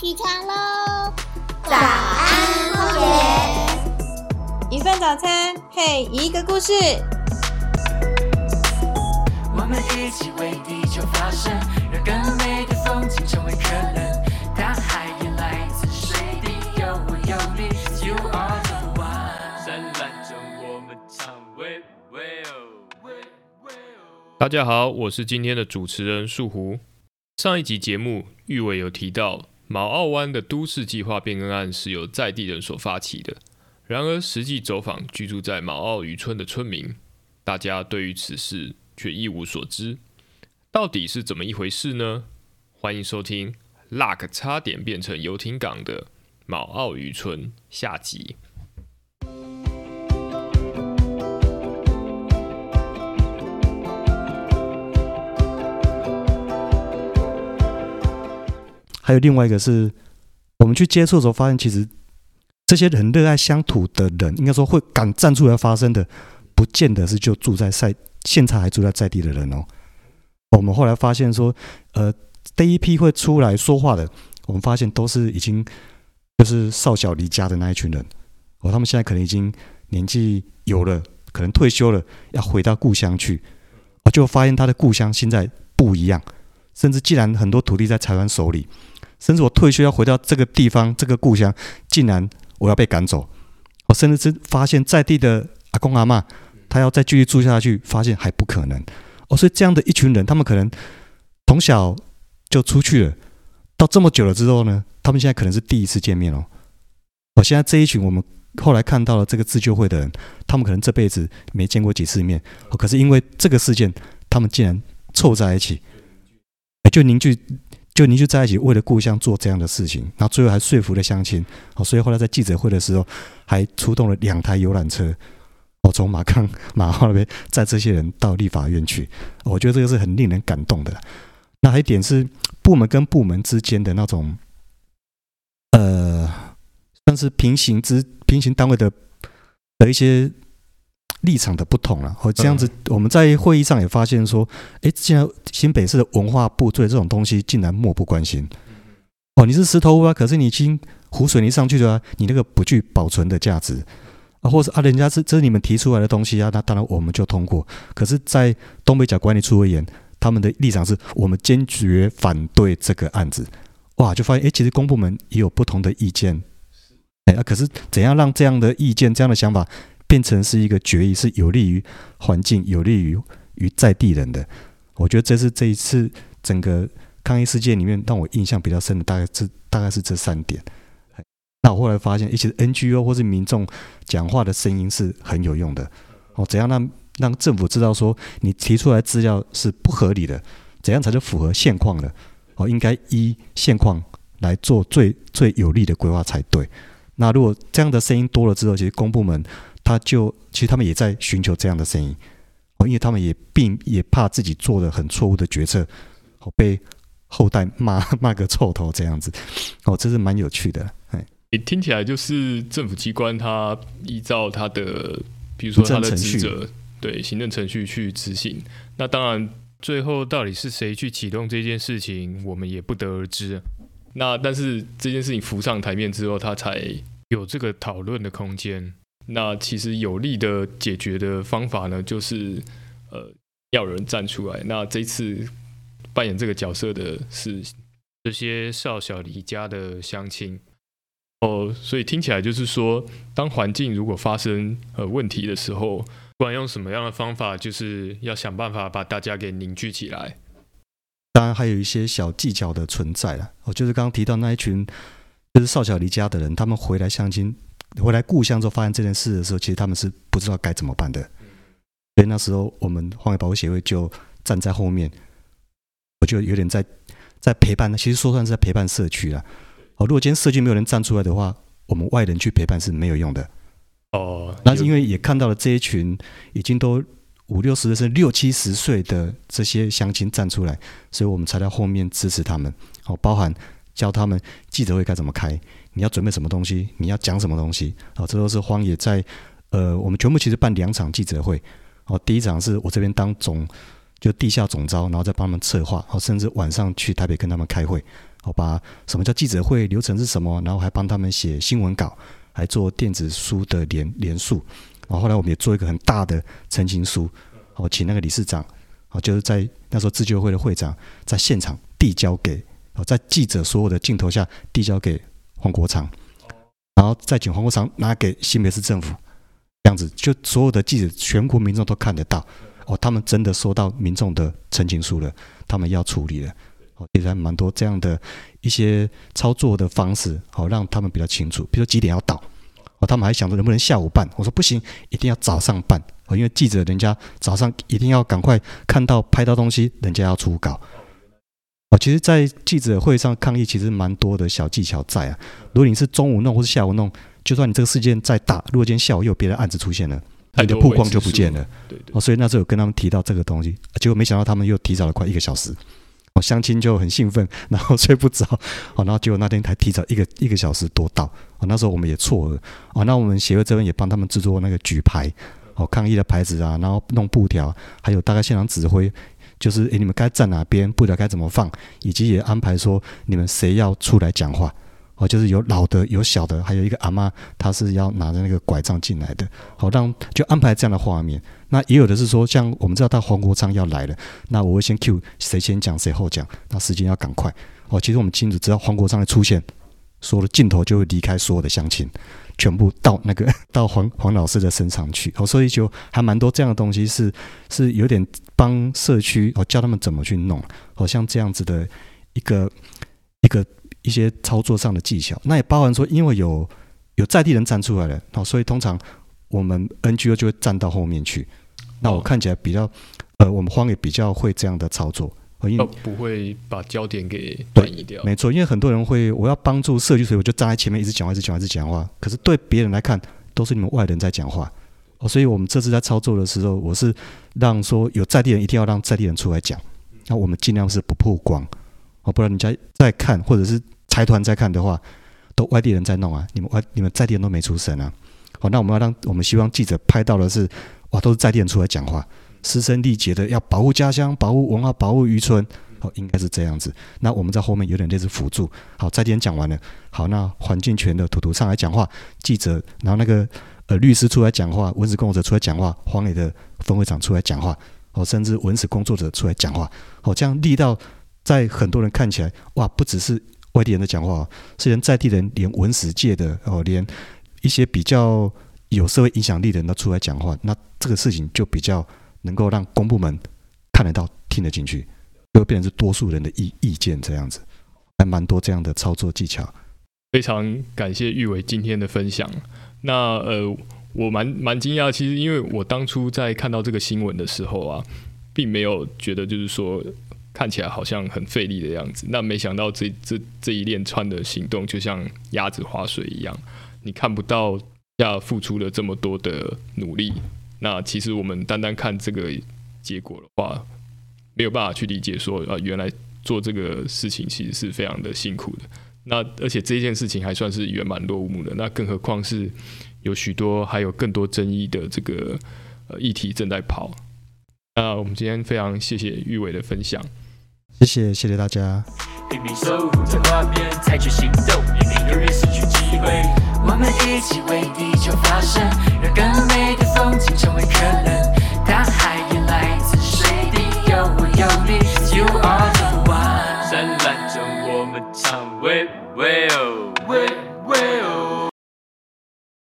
起床喽！早安，荒野。一份早餐配一个故事。我们一起为地球发声，让更美的风景成为可能。大海也来自水滴，有我有你，You are the one。灿烂中我们唱喂喂哦，喂喂哦。大家好，我是今天的主持人树狐。上一集节目，玉伟有提到马澳湾的都市计划变更案是由在地人所发起的。然而，实际走访居住在马澳渔村的村民，大家对于此事却一无所知。到底是怎么一回事呢？欢迎收听《Luck 差点变成游艇港的马澳渔村》下集。还有另外一个是，我们去接触的时候发现，其实这些很热爱乡土的人，应该说会敢站出来发声的，不见得是就住在在现场还住在在地的人哦。我们后来发现说，呃，第一批会出来说话的，我们发现都是已经就是少小离家的那一群人哦，他们现在可能已经年纪有了，可能退休了，要回到故乡去，我就发现他的故乡现在不一样，甚至既然很多土地在台湾手里。甚至我退休要回到这个地方，这个故乡，竟然我要被赶走。我甚至是发现在地的阿公阿妈，他要再继续住下去，发现还不可能。哦，所以这样的一群人，他们可能从小就出去了，到这么久了之后呢，他们现在可能是第一次见面哦。我现在这一群我们后来看到了这个自救会的人，他们可能这辈子没见过几次面，可是因为这个事件，他们竟然凑在一起，就凝聚。就您就在一起，为了故乡做这样的事情，然后最后还说服了乡亲，哦，所以后来在记者会的时候，还出动了两台游览车，哦，从马康马澳那边载这些人到立法院去，我觉得这个是很令人感动的。那还一点是部门跟部门之间的那种，呃，算是平行之平行单位的的一些。立场的不同了，哦，这样子我们在会议上也发现说，哎，竟然新北市的文化部对这种东西竟然漠不关心。哦，你是石头屋啊，可是你已经湖水泥上去了啊，你那个不具保存的价值啊，或是啊，人家是这是你们提出来的东西啊，那当然我们就通过。可是，在东北角管理处而言，他们的立场是我们坚决反对这个案子。哇，就发现哎，其实公部门也有不同的意见。哎啊，可是怎样让这样的意见、这样的想法？变成是一个决议，是有利于环境、有利于于在地人的。我觉得这是这一次整个抗疫事件里面让我印象比较深的，大概是大概是这三点。那我后来发现，一些 NGO 或是民众讲话的声音是很有用的。哦，怎样让让政府知道说你提出来资料是不合理的？怎样才是符合现况的？哦，应该依现况来做最最有利的规划才对。那如果这样的声音多了之后，其实公部门。他就其实他们也在寻求这样的声音哦，因为他们也并也怕自己做了很错误的决策，哦被后代骂 骂个臭头这样子哦，这是蛮有趣的。哎，听起来就是政府机关他依照他的，比如说他的职责，对行政程序去执行。那当然，最后到底是谁去启动这件事情，我们也不得而知。那但是这件事情浮上台面之后，他才有这个讨论的空间。那其实有力的解决的方法呢，就是呃要有人站出来。那这次扮演这个角色的是这些少小离家的乡亲哦，所以听起来就是说，当环境如果发生呃问题的时候，不管用什么样的方法，就是要想办法把大家给凝聚起来。当然还有一些小技巧的存在了，哦，就是刚刚提到那一群就是少小离家的人，他们回来相亲。回来故乡之后，发现这件事的时候，其实他们是不知道该怎么办的。所以那时候，我们荒野保护协会就站在后面，我就有点在在陪伴。其实说算是在陪伴社区了。哦，如果今天社区没有人站出来的话，我们外人去陪伴是没有用的。哦，那是因为也看到了这一群已经都五六十岁、六七十岁的这些乡亲站出来，所以我们才在后面支持他们。哦，包含教他们记者会该怎么开。你要准备什么东西？你要讲什么东西？啊，这都是荒野在，呃，我们全部其实办两场记者会。哦，第一场是我这边当总，就地下总招，然后再帮他们策划，哦，甚至晚上去台北跟他们开会。好把什么叫记者会流程是什么，然后还帮他们写新闻稿，还做电子书的连连述。然后来我们也做一个很大的澄清书，哦，请那个理事长，好，就是在那时候自救会的会长在现场递交给，哦，在记者所有的镜头下递交给黄国昌，然后再请黄国昌拿给新北市政府，这样子就所有的记者、全国民众都看得到，哦，他们真的收到民众的陈情书了，他们要处理了，哦，其实还蛮多这样的一些操作的方式，好让他们比较清楚，比如说几点要到。哦，他们还想着能不能下午办？我说不行，一定要早上办哦，因为记者人家早上一定要赶快看到拍到东西，人家要出稿。哦，其实，在记者会上抗议，其实蛮多的小技巧在啊。如果你是中午弄或是下午弄，就算你这个事件再大，如果今天下午又有别的案子出现了，你的曝光就不见了。对对。哦，所以那时候有跟他们提到这个东西，结果没想到他们又提早了快一个小时。哦相亲就很兴奋，然后睡不着，哦，然后结果那天才提早一个一个小时多到，哦，那时候我们也错了，哦，那我们协会这边也帮他们制作那个举牌，哦，抗议的牌子啊，然后弄布条，还有大概现场指挥，就是诶，你们该站哪边，布条该怎么放，以及也安排说你们谁要出来讲话。哦，就是有老的，有小的，还有一个阿妈，她是要拿着那个拐杖进来的。好，让就安排这样的画面。那也有的是说，像我们知道到黄国昌要来了，那我会先 Q 谁先讲谁后讲，那时间要赶快。哦，其实我们清楚，只要黄国昌的出现，所有的镜头就会离开所有的乡亲，全部到那个 到黄黄老师的身上去。哦，所以就还蛮多这样的东西，是是有点帮社区哦教他们怎么去弄。好像这样子的一个一个。一些操作上的技巧，那也包含说，因为有有在地人站出来了，哦，所以通常我们 NGO 就会站到后面去。那我看起来比较，呃，我们荒野比较会这样的操作，因为不会把焦点给转移掉。没错，因为很多人会，我要帮助社区，所以我就站在前面一直讲话，一直讲话，一直讲话。可是对别人来看，都是你们外人在讲话。哦，所以我们这次在操作的时候，我是让说有在地人一定要让在地人出来讲。那我们尽量是不曝光，哦，不然人家在看或者是。财团在看的话，都外地人在弄啊，你们外你们在地人都没出声啊。好，那我们要让我们希望记者拍到的是，哇，都是在地人出来讲话，师生力竭的要保护家乡、保护文化、保护渔村，好，应该是这样子。那我们在后面有点类似辅助。好，在地人讲完了，好，那环境权的图图上来讲话，记者，然后那个呃律师出来讲话，文史工作者出来讲话，黄磊的分会长出来讲话，哦，甚至文史工作者出来讲话，好，这样力到在很多人看起来，哇，不只是。外地人的讲话，是连在地人，连文史界的哦，连一些比较有社会影响力的人都出来讲话，那这个事情就比较能够让公部门看得到、听得进去，就变成是多数人的意意见这样子，还蛮多这样的操作技巧。非常感谢玉伟今天的分享。那呃，我蛮蛮惊讶，其实因为我当初在看到这个新闻的时候啊，并没有觉得就是说。看起来好像很费力的样子，那没想到这这这一连串的行动就像鸭子划水一样，你看不到要付出了这么多的努力。那其实我们单单看这个结果的话，没有办法去理解说啊，原来做这个事情其实是非常的辛苦的。那而且这件事情还算是圆满落幕的，那更何况是有许多还有更多争议的这个呃议题正在跑。那我们今天非常谢谢玉伟的分享。谢谢，谢谢大家。拼命守护在画面，采取行动，避免永远失去机会。我们一起为地球发声，